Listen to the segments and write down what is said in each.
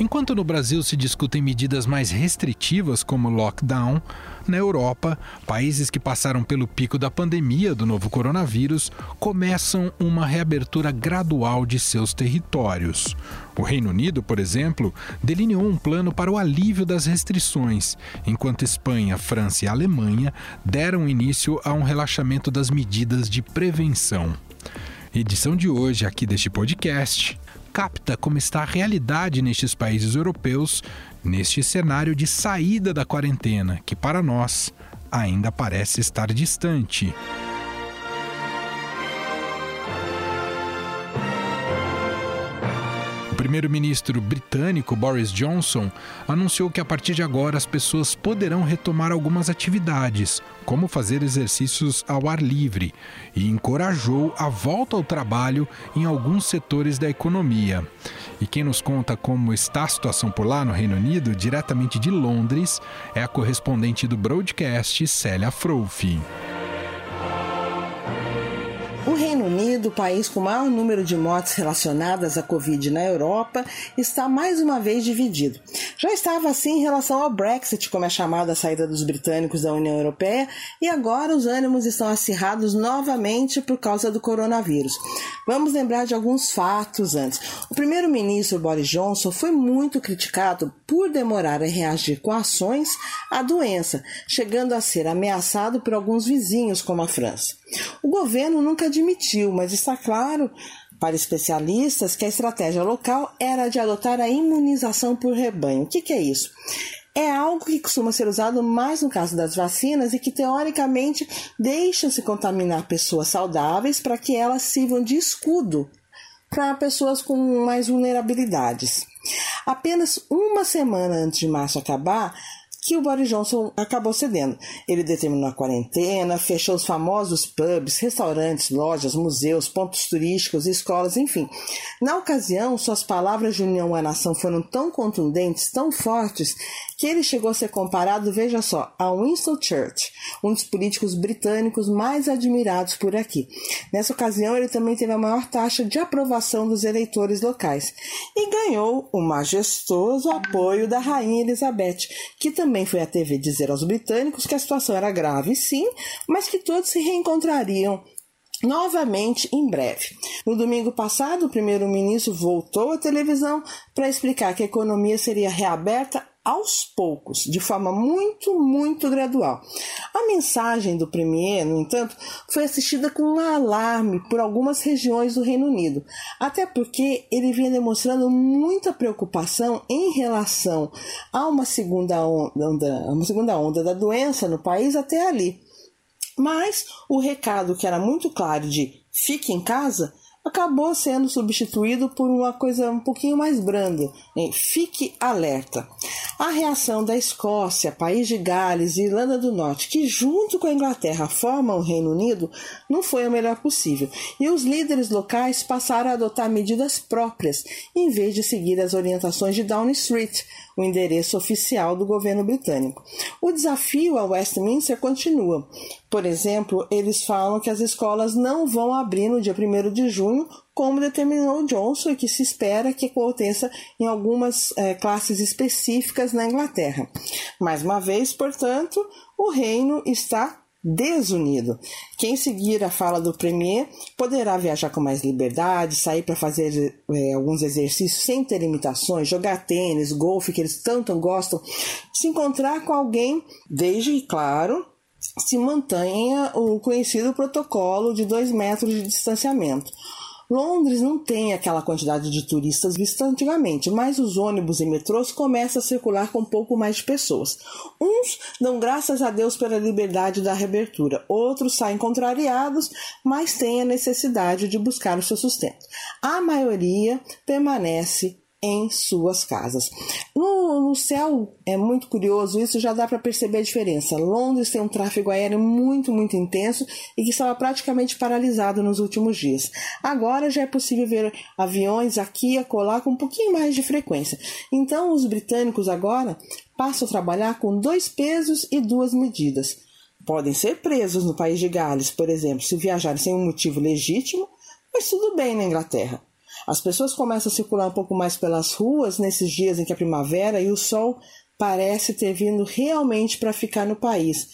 Enquanto no Brasil se discutem medidas mais restritivas, como lockdown, na Europa, países que passaram pelo pico da pandemia do novo coronavírus começam uma reabertura gradual de seus territórios. O Reino Unido, por exemplo, delineou um plano para o alívio das restrições, enquanto Espanha, França e Alemanha deram início a um relaxamento das medidas de prevenção. Edição de hoje aqui deste podcast capta como está a realidade nestes países europeus neste cenário de saída da quarentena, que para nós ainda parece estar distante. Primeiro-ministro britânico Boris Johnson anunciou que a partir de agora as pessoas poderão retomar algumas atividades, como fazer exercícios ao ar livre, e encorajou a volta ao trabalho em alguns setores da economia. E quem nos conta como está a situação por lá no Reino Unido, diretamente de Londres, é a correspondente do broadcast Célia Froufin. O país com maior número de mortes relacionadas à Covid na Europa, está mais uma vez dividido. Já estava assim em relação ao Brexit, como é chamada a saída dos britânicos da União Europeia, e agora os ânimos estão acirrados novamente por causa do coronavírus. Vamos lembrar de alguns fatos antes. O primeiro-ministro Boris Johnson foi muito criticado por demorar a reagir com ações à doença, chegando a ser ameaçado por alguns vizinhos, como a França. O governo nunca admitiu, mas está claro para especialistas que a estratégia local era de adotar a imunização por rebanho. O que, que é isso? É algo que costuma ser usado mais no caso das vacinas e que, teoricamente, deixa-se contaminar pessoas saudáveis para que elas sirvam de escudo para pessoas com mais vulnerabilidades. Apenas uma semana antes de março acabar, que o Boris Johnson acabou cedendo. Ele determinou a quarentena, fechou os famosos pubs, restaurantes, lojas, museus, pontos turísticos, escolas, enfim. Na ocasião, suas palavras de união à nação foram tão contundentes, tão fortes, que ele chegou a ser comparado, veja só, a Winston Churchill, um dos políticos britânicos mais admirados por aqui. Nessa ocasião, ele também teve a maior taxa de aprovação dos eleitores locais e ganhou o majestoso apoio da Rainha Elizabeth, que também foi à TV dizer aos britânicos que a situação era grave, sim, mas que todos se reencontrariam novamente em breve. No domingo passado, o primeiro-ministro voltou à televisão para explicar que a economia seria reaberta aos poucos, de forma muito, muito gradual. A mensagem do Premier, no entanto, foi assistida com um alarme por algumas regiões do Reino Unido, até porque ele vinha demonstrando muita preocupação em relação a uma segunda onda, uma segunda onda da doença no país até ali. Mas o recado que era muito claro de fique em casa acabou sendo substituído por uma coisa um pouquinho mais branda, em fique alerta. A reação da Escócia, País de Gales e Irlanda do Norte, que junto com a Inglaterra formam o Reino Unido, não foi a melhor possível, e os líderes locais passaram a adotar medidas próprias, em vez de seguir as orientações de Downing Street, o endereço oficial do governo britânico. O desafio a Westminster continua. Por exemplo, eles falam que as escolas não vão abrir no dia 1 de junho, como determinou Johnson, e que se espera que aconteça em algumas é, classes específicas na Inglaterra. Mais uma vez, portanto, o reino está desunido. Quem seguir a fala do Premier poderá viajar com mais liberdade, sair para fazer é, alguns exercícios sem ter limitações, jogar tênis, golfe, que eles tanto gostam, se encontrar com alguém, desde, claro, se mantenha o conhecido protocolo de dois metros de distanciamento. Londres não tem aquela quantidade de turistas vista antigamente, mas os ônibus e metrôs começam a circular com um pouco mais de pessoas. Uns dão graças a Deus pela liberdade da reabertura, outros saem contrariados, mas têm a necessidade de buscar o seu sustento. A maioria permanece em suas casas. No, no, céu é muito curioso, isso já dá para perceber a diferença. Londres tem um tráfego aéreo muito, muito intenso e que estava praticamente paralisado nos últimos dias. Agora já é possível ver aviões aqui e acolá com um pouquinho mais de frequência. Então os britânicos agora passam a trabalhar com dois pesos e duas medidas. Podem ser presos no país de Gales, por exemplo, se viajarem sem um motivo legítimo, mas tudo bem na Inglaterra. As pessoas começam a circular um pouco mais pelas ruas nesses dias em que é primavera e o sol parece ter vindo realmente para ficar no país.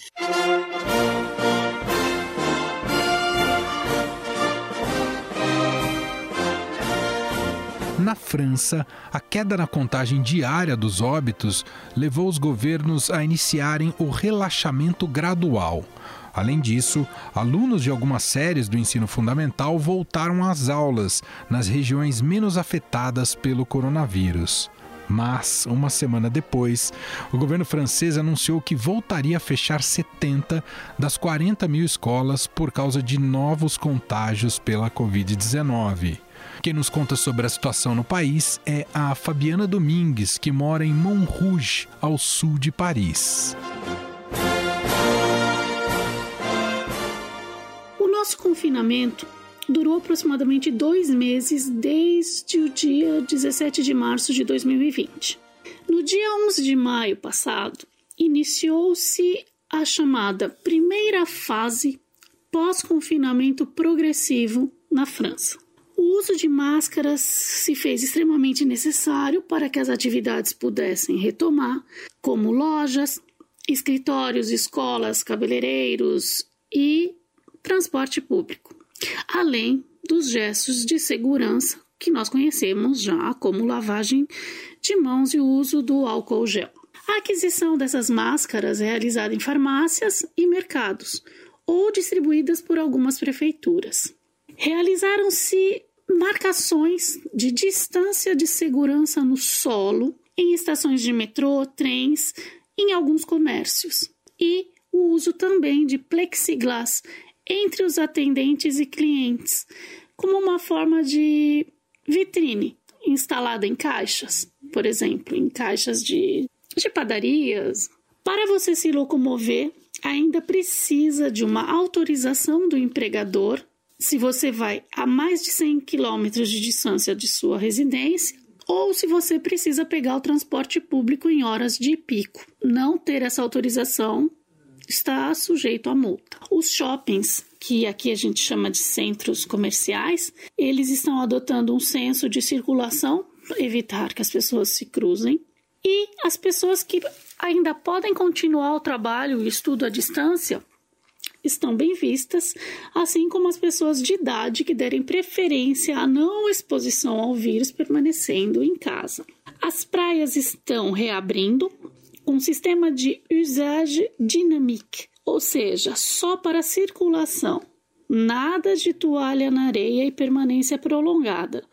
Na França, a queda na contagem diária dos óbitos levou os governos a iniciarem o relaxamento gradual. Além disso, alunos de algumas séries do ensino fundamental voltaram às aulas nas regiões menos afetadas pelo coronavírus. Mas, uma semana depois, o governo francês anunciou que voltaria a fechar 70 das 40 mil escolas por causa de novos contágios pela Covid-19. Quem nos conta sobre a situação no país é a Fabiana Domingues, que mora em Montrouge, ao sul de Paris. O nosso confinamento durou aproximadamente dois meses desde o dia 17 de março de 2020. No dia 11 de maio passado, iniciou-se a chamada primeira fase pós-confinamento progressivo na França. O uso de máscaras se fez extremamente necessário para que as atividades pudessem retomar, como lojas, escritórios, escolas, cabeleireiros e transporte público, além dos gestos de segurança que nós conhecemos já, como lavagem de mãos e uso do álcool gel. A aquisição dessas máscaras é realizada em farmácias e mercados ou distribuídas por algumas prefeituras. Realizaram-se marcações de distância de segurança no solo, em estações de metrô, trens, em alguns comércios, e o uso também de plexiglass entre os atendentes e clientes, como uma forma de vitrine instalada em caixas, por exemplo, em caixas de, de padarias. Para você se locomover, ainda precisa de uma autorização do empregador se você vai a mais de 100 quilômetros de distância de sua residência ou se você precisa pegar o transporte público em horas de pico. Não ter essa autorização está sujeito a multa. Os shoppings, que aqui a gente chama de centros comerciais, eles estão adotando um senso de circulação para evitar que as pessoas se cruzem. E as pessoas que ainda podem continuar o trabalho e estudo à distância estão bem vistas, assim como as pessoas de idade que derem preferência à não exposição ao vírus permanecendo em casa. As praias estão reabrindo com um sistema de usage dynamique, ou seja, só para circulação, nada de toalha na areia e permanência prolongada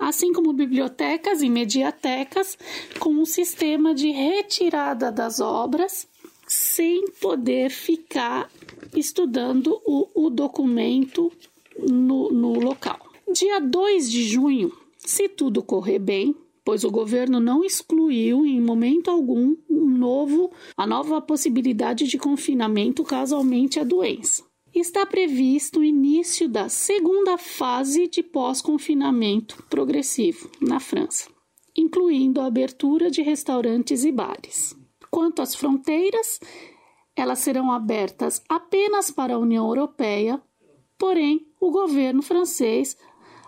assim como bibliotecas e mediatecas, com um sistema de retirada das obras sem poder ficar estudando o, o documento no, no local. Dia 2 de junho, se tudo correr bem, pois o governo não excluiu em momento algum um novo, a nova possibilidade de confinamento caso aumente a doença. Está previsto o início da segunda fase de pós-confinamento progressivo na França, incluindo a abertura de restaurantes e bares. Quanto às fronteiras, elas serão abertas apenas para a União Europeia, porém, o governo francês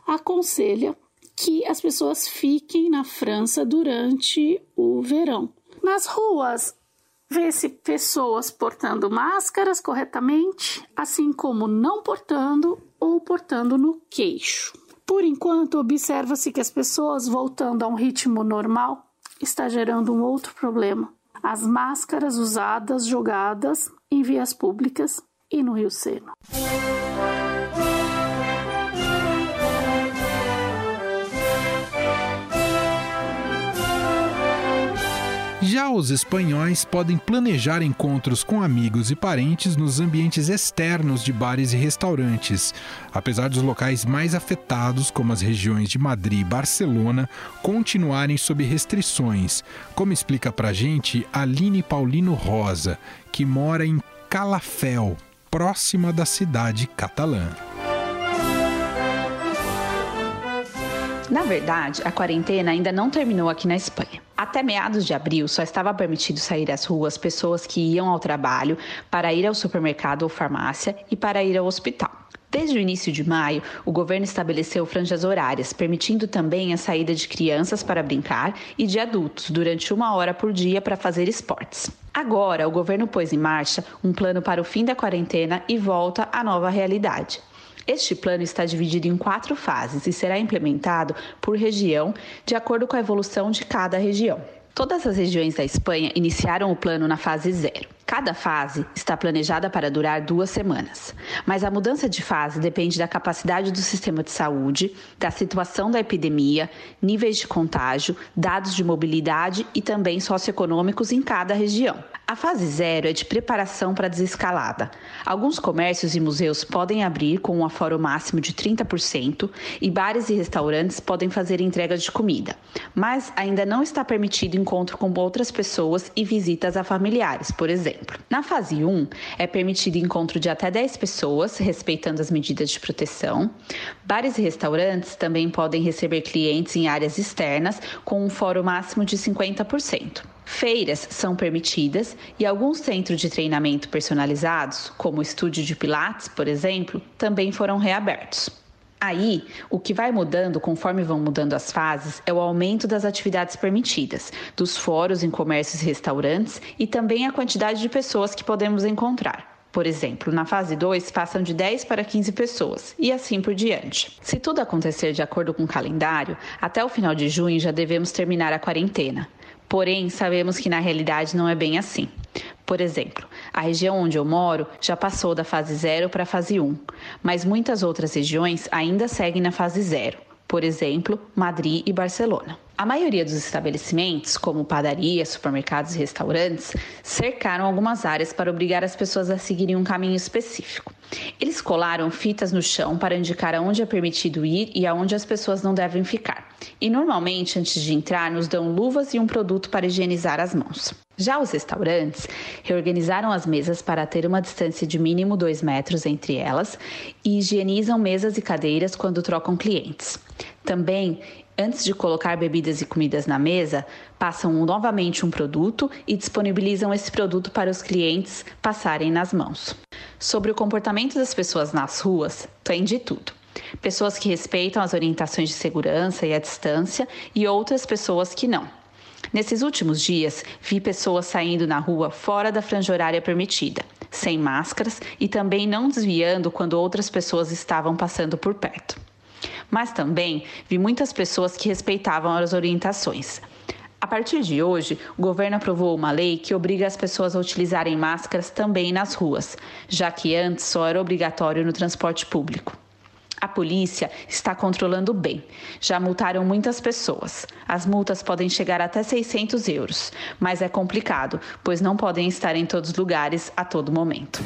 aconselha que as pessoas fiquem na França durante o verão. Nas ruas, vê-se pessoas portando máscaras corretamente, assim como não portando ou portando no queixo. Por enquanto, observa-se que as pessoas voltando a um ritmo normal está gerando um outro problema, as máscaras usadas jogadas em vias públicas e no Rio Sena. Já os espanhóis podem planejar encontros com amigos e parentes nos ambientes externos de bares e restaurantes, apesar dos locais mais afetados, como as regiões de Madrid e Barcelona, continuarem sob restrições, como explica pra gente Aline Paulino Rosa, que mora em Calafel, próxima da cidade catalã. Na verdade, a quarentena ainda não terminou aqui na Espanha. Até meados de abril, só estava permitido sair às ruas pessoas que iam ao trabalho, para ir ao supermercado ou farmácia e para ir ao hospital. Desde o início de maio, o governo estabeleceu franjas horárias, permitindo também a saída de crianças para brincar e de adultos durante uma hora por dia para fazer esportes. Agora, o governo pôs em marcha um plano para o fim da quarentena e volta à nova realidade. Este plano está dividido em quatro fases e será implementado por região, de acordo com a evolução de cada região. Todas as regiões da Espanha iniciaram o plano na fase zero. Cada fase está planejada para durar duas semanas, mas a mudança de fase depende da capacidade do sistema de saúde, da situação da epidemia, níveis de contágio, dados de mobilidade e também socioeconômicos em cada região. A fase zero é de preparação para a desescalada. Alguns comércios e museus podem abrir com um aforo máximo de 30% e bares e restaurantes podem fazer entrega de comida, mas ainda não está permitido encontro com outras pessoas e visitas a familiares, por exemplo. Na fase 1, é permitido encontro de até 10 pessoas, respeitando as medidas de proteção. Bares e restaurantes também podem receber clientes em áreas externas com um foro máximo de 50%. Feiras são permitidas e alguns centros de treinamento personalizados, como o estúdio de Pilates, por exemplo, também foram reabertos. Aí, o que vai mudando conforme vão mudando as fases é o aumento das atividades permitidas, dos fóruns em comércios e restaurantes e também a quantidade de pessoas que podemos encontrar. Por exemplo, na fase 2 passam de 10 para 15 pessoas e assim por diante. Se tudo acontecer de acordo com o calendário, até o final de junho já devemos terminar a quarentena. Porém, sabemos que na realidade não é bem assim. Por exemplo, a região onde eu moro já passou da fase 0 para a fase 1, mas muitas outras regiões ainda seguem na fase 0, por exemplo, Madrid e Barcelona. A maioria dos estabelecimentos, como padarias, supermercados e restaurantes, cercaram algumas áreas para obrigar as pessoas a seguirem um caminho específico. Eles colaram fitas no chão para indicar aonde é permitido ir e aonde as pessoas não devem ficar. E normalmente, antes de entrar, nos dão luvas e um produto para higienizar as mãos. Já os restaurantes reorganizaram as mesas para ter uma distância de mínimo 2 metros entre elas e higienizam mesas e cadeiras quando trocam clientes. Também, antes de colocar bebidas e comidas na mesa, passam novamente um produto e disponibilizam esse produto para os clientes passarem nas mãos. Sobre o comportamento das pessoas nas ruas, tem de tudo pessoas que respeitam as orientações de segurança e a distância e outras pessoas que não. Nesses últimos dias, vi pessoas saindo na rua fora da franja horária permitida, sem máscaras e também não desviando quando outras pessoas estavam passando por perto. Mas também vi muitas pessoas que respeitavam as orientações. A partir de hoje, o governo aprovou uma lei que obriga as pessoas a utilizarem máscaras também nas ruas, já que antes só era obrigatório no transporte público. A polícia está controlando bem. Já multaram muitas pessoas. As multas podem chegar até 600 euros, mas é complicado, pois não podem estar em todos os lugares a todo momento.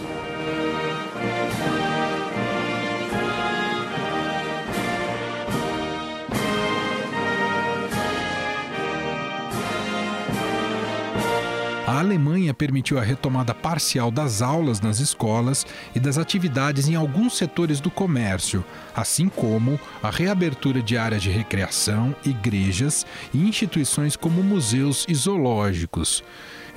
A Alemanha permitiu a retomada parcial das aulas nas escolas e das atividades em alguns setores do comércio, assim como a reabertura de áreas de recreação, igrejas e instituições como museus e zoológicos.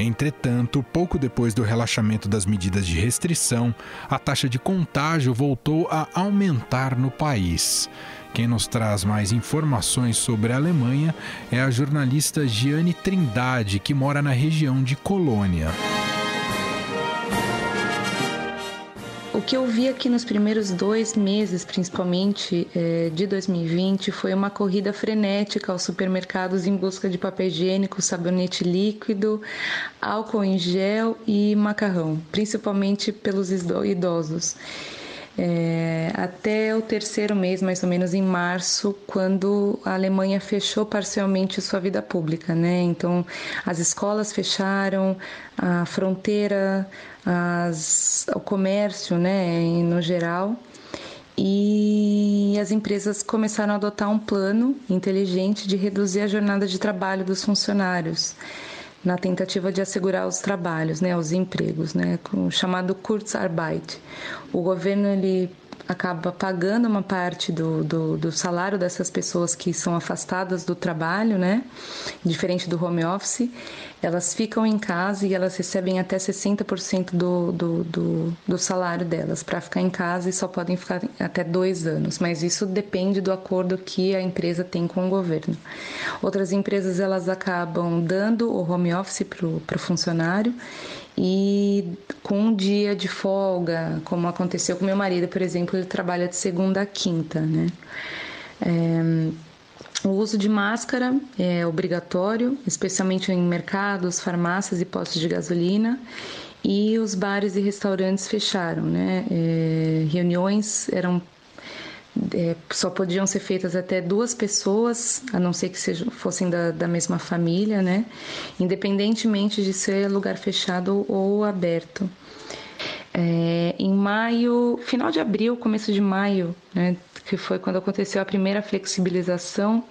Entretanto, pouco depois do relaxamento das medidas de restrição, a taxa de contágio voltou a aumentar no país. Quem nos traz mais informações sobre a Alemanha é a jornalista Giane Trindade, que mora na região de Colônia. O que eu vi aqui nos primeiros dois meses, principalmente é, de 2020, foi uma corrida frenética aos supermercados em busca de papel higiênico, sabonete líquido, álcool em gel e macarrão, principalmente pelos idosos é, até o terceiro mês, mais ou menos em março, quando a Alemanha fechou parcialmente sua vida pública, né? Então, as escolas fecharam, a fronteira, as, o comércio, né, no geral, e as empresas começaram a adotar um plano inteligente de reduzir a jornada de trabalho dos funcionários na tentativa de assegurar os trabalhos, né, os empregos, né, com o chamado Kurzarbeit. O governo ele acaba pagando uma parte do, do, do, salário dessas pessoas que são afastadas do trabalho, né? Diferente do home office, elas ficam em casa e elas recebem até 60% do, do, do, do salário delas para ficar em casa e só podem ficar até dois anos. Mas isso depende do acordo que a empresa tem com o governo. Outras empresas elas acabam dando o home office para o funcionário e com um dia de folga, como aconteceu com meu marido, por exemplo, ele trabalha de segunda a quinta, né? É, o uso de máscara é obrigatório, especialmente em mercados, farmácias e postos de gasolina. E os bares e restaurantes fecharam, né? É, reuniões eram é, só podiam ser feitas até duas pessoas, a não ser que sejam, fossem da, da mesma família, né? Independentemente de ser lugar fechado ou aberto. É, em maio, final de abril, começo de maio, né, que foi quando aconteceu a primeira flexibilização,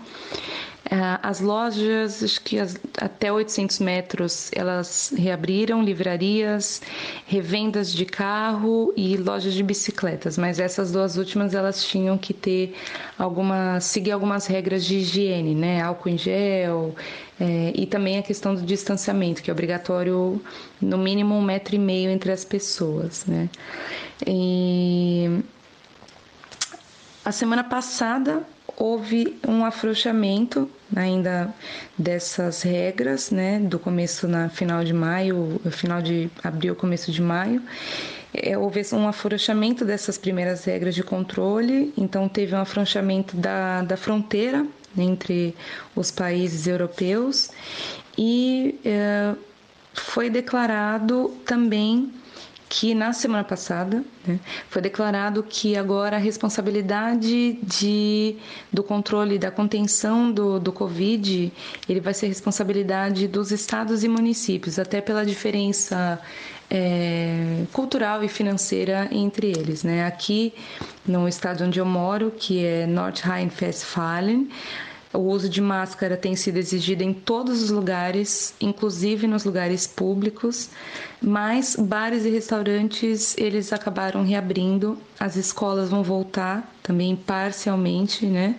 as lojas, acho que as, até 800 metros, elas reabriram livrarias, revendas de carro e lojas de bicicletas, mas essas duas últimas elas tinham que ter algumas, seguir algumas regras de higiene, né? Álcool em gel é, e também a questão do distanciamento, que é obrigatório no mínimo um metro e meio entre as pessoas, né? E a semana passada houve um afrouxamento ainda dessas regras, né, do começo na final de maio, final de abril, começo de maio. É, houve um afrouxamento dessas primeiras regras de controle, então teve um afrouxamento da, da fronteira entre os países europeus e é, foi declarado também que na semana passada né, foi declarado que agora a responsabilidade de, do controle da contenção do, do Covid ele vai ser responsabilidade dos estados e municípios, até pela diferença é, cultural e financeira entre eles. Né? Aqui no estado onde eu moro, que é Nordrhein-Westfalen, o uso de máscara tem sido exigido em todos os lugares, inclusive nos lugares públicos, mas bares e restaurantes eles acabaram reabrindo, as escolas vão voltar também parcialmente, né?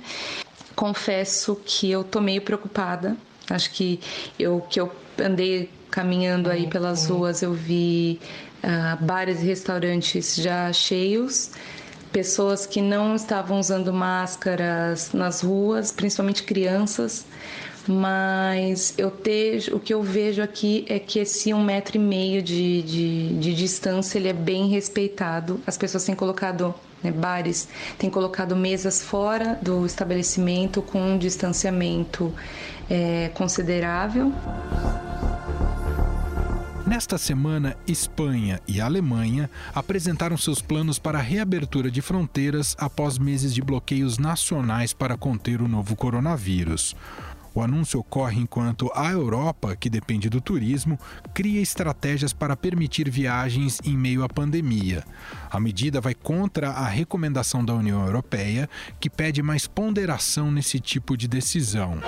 Confesso que eu tô meio preocupada. Acho que eu que eu andei caminhando aí pelas ruas, eu vi uh, bares e restaurantes já cheios pessoas que não estavam usando máscaras nas ruas, principalmente crianças. Mas eu te, o que eu vejo aqui é que esse um metro e meio de, de, de distância ele é bem respeitado. As pessoas têm colocado né, bares têm colocado mesas fora do estabelecimento com um distanciamento é, considerável. Nesta semana, Espanha e Alemanha apresentaram seus planos para a reabertura de fronteiras após meses de bloqueios nacionais para conter o novo coronavírus. O anúncio ocorre enquanto a Europa, que depende do turismo, cria estratégias para permitir viagens em meio à pandemia. A medida vai contra a recomendação da União Europeia, que pede mais ponderação nesse tipo de decisão.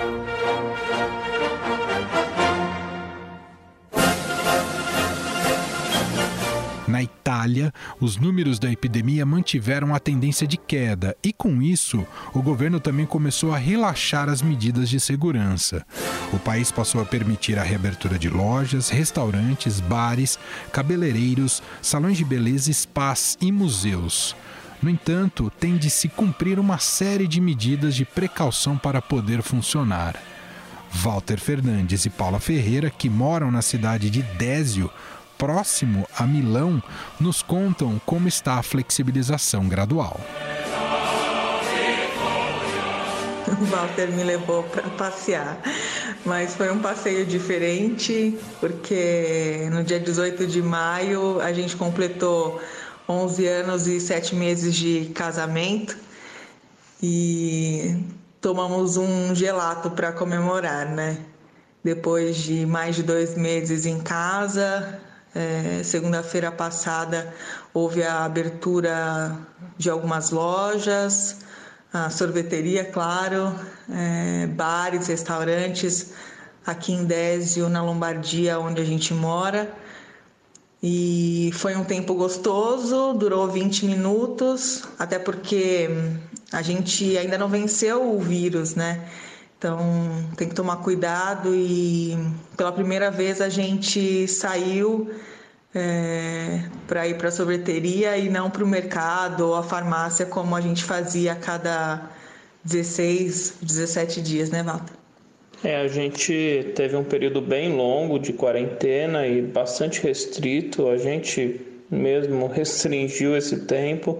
Na Itália, os números da epidemia mantiveram a tendência de queda e, com isso, o governo também começou a relaxar as medidas de segurança. O país passou a permitir a reabertura de lojas, restaurantes, bares, cabeleireiros, salões de beleza, spas e museus. No entanto, tem de se cumprir uma série de medidas de precaução para poder funcionar. Walter Fernandes e Paula Ferreira, que moram na cidade de Désio, próximo a Milão, nos contam como está a flexibilização gradual. O Walter me levou para passear, mas foi um passeio diferente, porque no dia 18 de maio a gente completou 11 anos e 7 meses de casamento e tomamos um gelato para comemorar, né? Depois de mais de dois meses em casa, é, Segunda-feira passada houve a abertura de algumas lojas, a sorveteria, claro, é, bares, restaurantes aqui em Désio, na Lombardia, onde a gente mora. E foi um tempo gostoso, durou 20 minutos, até porque a gente ainda não venceu o vírus, né? Então tem que tomar cuidado e pela primeira vez a gente saiu é, para ir para a sorveteria e não para o mercado ou a farmácia como a gente fazia a cada 16, 17 dias, né, Walter? É, a gente teve um período bem longo de quarentena e bastante restrito. A gente mesmo restringiu esse tempo.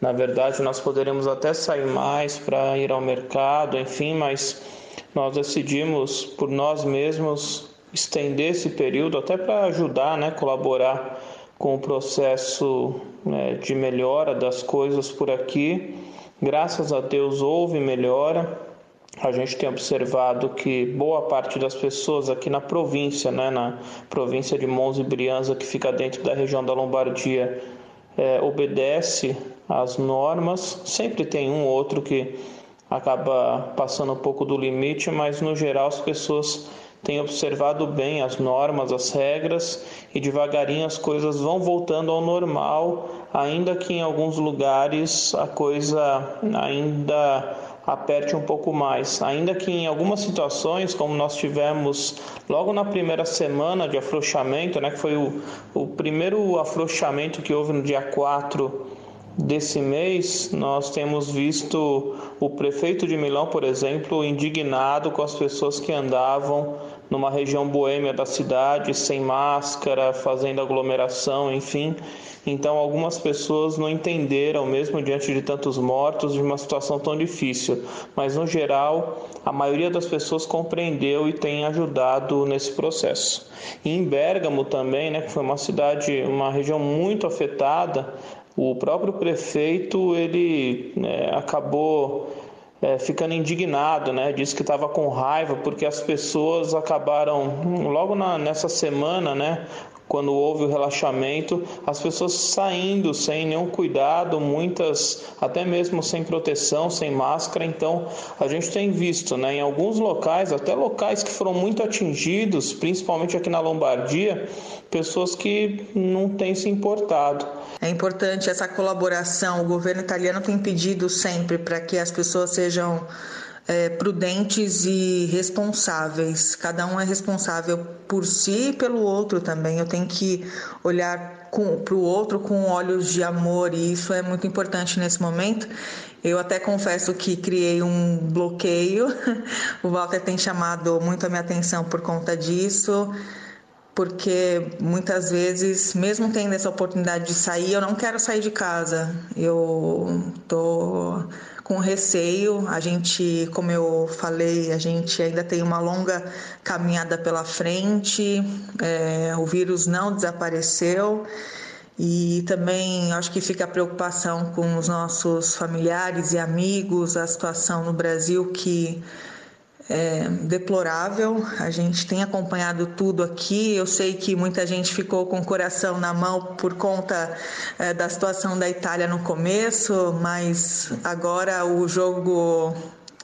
Na verdade, nós poderíamos até sair mais para ir ao mercado, enfim, mas nós decidimos por nós mesmos estender esse período até para ajudar, né, colaborar com o processo né, de melhora das coisas por aqui. Graças a Deus houve melhora a gente tem observado que boa parte das pessoas aqui na província, né, na província de Mons e Brianza, que fica dentro da região da Lombardia, é, obedece às normas. Sempre tem um ou outro que acaba passando um pouco do limite, mas no geral as pessoas têm observado bem as normas, as regras e devagarinho as coisas vão voltando ao normal, ainda que em alguns lugares a coisa ainda aperte um pouco mais. Ainda que em algumas situações, como nós tivemos logo na primeira semana de afrouxamento, né, que foi o, o primeiro afrouxamento que houve no dia 4 desse mês, nós temos visto o prefeito de Milão, por exemplo, indignado com as pessoas que andavam numa região boêmia da cidade, sem máscara, fazendo aglomeração, enfim. Então, algumas pessoas não entenderam, mesmo diante de tantos mortos, de uma situação tão difícil. Mas, no geral, a maioria das pessoas compreendeu e tem ajudado nesse processo. E em Bergamo também, né, que foi uma cidade, uma região muito afetada, o próprio prefeito ele né, acabou é, ficando indignado, né? Disse que estava com raiva porque as pessoas acabaram logo na, nessa semana, né? quando houve o relaxamento, as pessoas saindo sem nenhum cuidado, muitas até mesmo sem proteção, sem máscara. Então, a gente tem visto, né, em alguns locais, até locais que foram muito atingidos, principalmente aqui na Lombardia, pessoas que não têm se importado. É importante essa colaboração. O governo italiano tem pedido sempre para que as pessoas sejam é, prudentes e responsáveis. Cada um é responsável por si e pelo outro também. Eu tenho que olhar para o outro com olhos de amor e isso é muito importante nesse momento. Eu até confesso que criei um bloqueio. O Walter tem chamado muito a minha atenção por conta disso porque muitas vezes, mesmo tendo essa oportunidade de sair, eu não quero sair de casa. Eu tô com receio. A gente, como eu falei, a gente ainda tem uma longa caminhada pela frente. É, o vírus não desapareceu. E também acho que fica a preocupação com os nossos familiares e amigos, a situação no Brasil que é, deplorável. A gente tem acompanhado tudo aqui. Eu sei que muita gente ficou com o coração na mão por conta é, da situação da Itália no começo, mas agora o jogo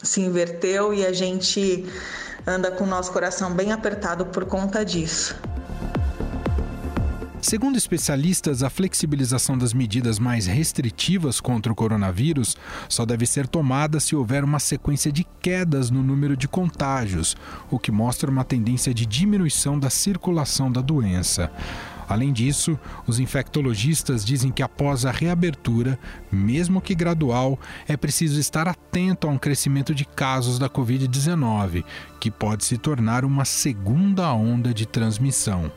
se inverteu e a gente anda com o nosso coração bem apertado por conta disso. Segundo especialistas, a flexibilização das medidas mais restritivas contra o coronavírus só deve ser tomada se houver uma sequência de quedas no número de contágios, o que mostra uma tendência de diminuição da circulação da doença. Além disso, os infectologistas dizem que após a reabertura, mesmo que gradual, é preciso estar atento a um crescimento de casos da Covid-19, que pode se tornar uma segunda onda de transmissão.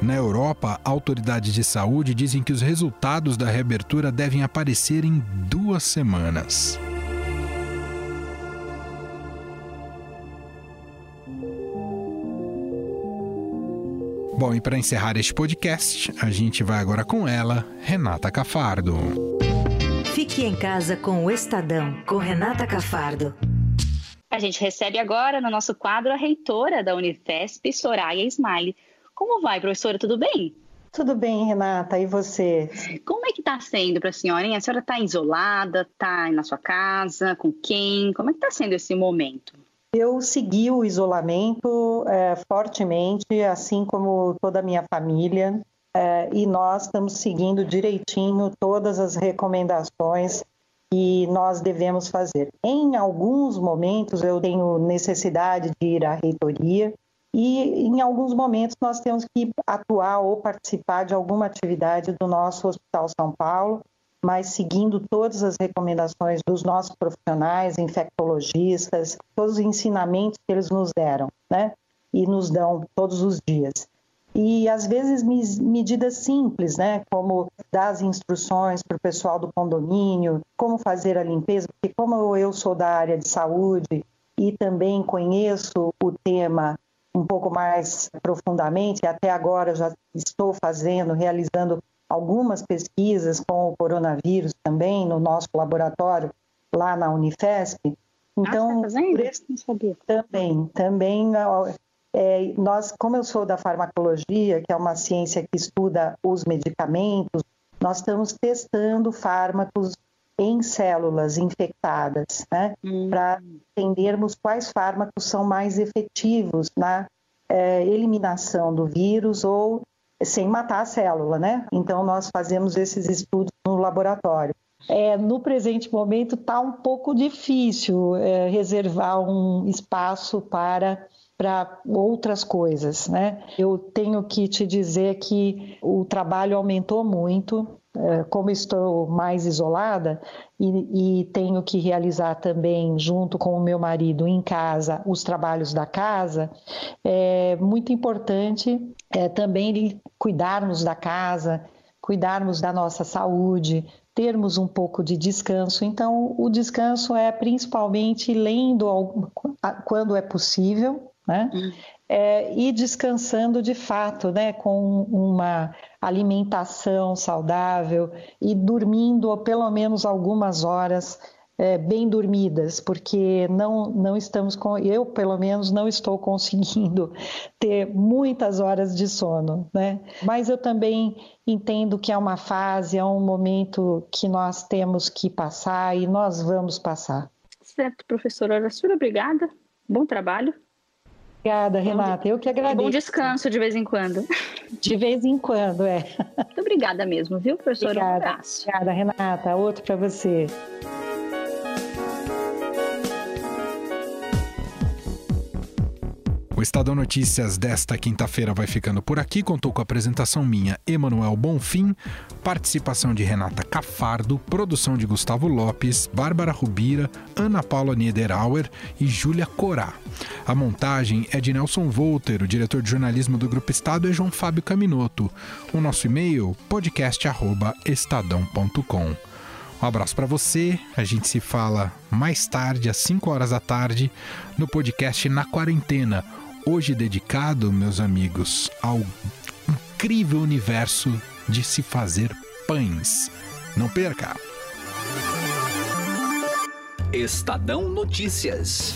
Na Europa, autoridades de saúde dizem que os resultados da reabertura devem aparecer em duas semanas. Bom, e para encerrar este podcast, a gente vai agora com ela, Renata Cafardo. Fique em casa com o Estadão, com Renata Cafardo. A gente recebe agora no nosso quadro a reitora da Unifesp, Soraya Smiley. Como vai, professora? Tudo bem? Tudo bem, Renata. E você? Como é que está sendo para a senhora? Hein? A senhora está isolada? Está na sua casa? Com quem? Como é que está sendo esse momento? Eu segui o isolamento é, fortemente, assim como toda a minha família. é, e nós estamos seguindo direitinho todas as recomendações que nós devemos fazer. Em alguns momentos eu tenho necessidade de ir à reitoria e em alguns momentos nós temos que atuar ou participar de alguma atividade do nosso Hospital São Paulo, mas seguindo todas as recomendações dos nossos profissionais, infectologistas, todos os ensinamentos que eles nos deram, né? E nos dão todos os dias. E às vezes medidas simples, né, como dar as instruções para o pessoal do condomínio, como fazer a limpeza, porque como eu sou da área de saúde e também conheço o tema um pouco mais profundamente, até agora já estou fazendo, realizando algumas pesquisas com o coronavírus também no nosso laboratório lá na Unifesp. Então, ah, tá fazendo? Não sabia. Também, também é, nós, como eu sou da farmacologia, que é uma ciência que estuda os medicamentos, nós estamos testando fármacos em células infectadas, né, hum. para entendermos quais fármacos são mais efetivos na é, eliminação do vírus ou sem matar a célula, né? Então nós fazemos esses estudos no laboratório. É, no presente momento está um pouco difícil é, reservar um espaço para para outras coisas, né? Eu tenho que te dizer que o trabalho aumentou muito, é, como estou mais isolada e, e, tenho que realizar também, junto com o meu marido em casa, os trabalhos da casa, é muito importante é, também cuidarmos da casa, cuidarmos da nossa saúde, termos um pouco de descanso. Então, o descanso é principalmente lendo quando é possível, né? Hum. É, e descansando de fato, né, com uma alimentação saudável e dormindo pelo menos algumas horas é, bem dormidas, porque não, não estamos com, eu pelo menos não estou conseguindo ter muitas horas de sono, né? Mas eu também entendo que é uma fase, é um momento que nós temos que passar e nós vamos passar. Certo, professora Aracura, obrigada. Bom trabalho. Obrigada, Renata. Eu que agradeço. Bom descanso de vez em quando. De vez em quando, é. Muito obrigada mesmo, viu, professora? Obrigada, um abraço. Obrigada, Renata. Outro para você. O Estadão Notícias desta quinta-feira vai ficando por aqui. Contou com a apresentação minha, Emanuel Bonfim, participação de Renata Cafardo, produção de Gustavo Lopes, Bárbara Rubira, Ana Paula Niederauer e Júlia Corá. A montagem é de Nelson Volter, o diretor de jornalismo do Grupo Estado é João Fábio Caminoto. O nosso e-mail, podcast.estadão.com. Um abraço para você. A gente se fala mais tarde, às 5 horas da tarde, no podcast Na Quarentena hoje dedicado, meus amigos, ao incrível universo de se fazer pães. Não perca! Estadão Notícias.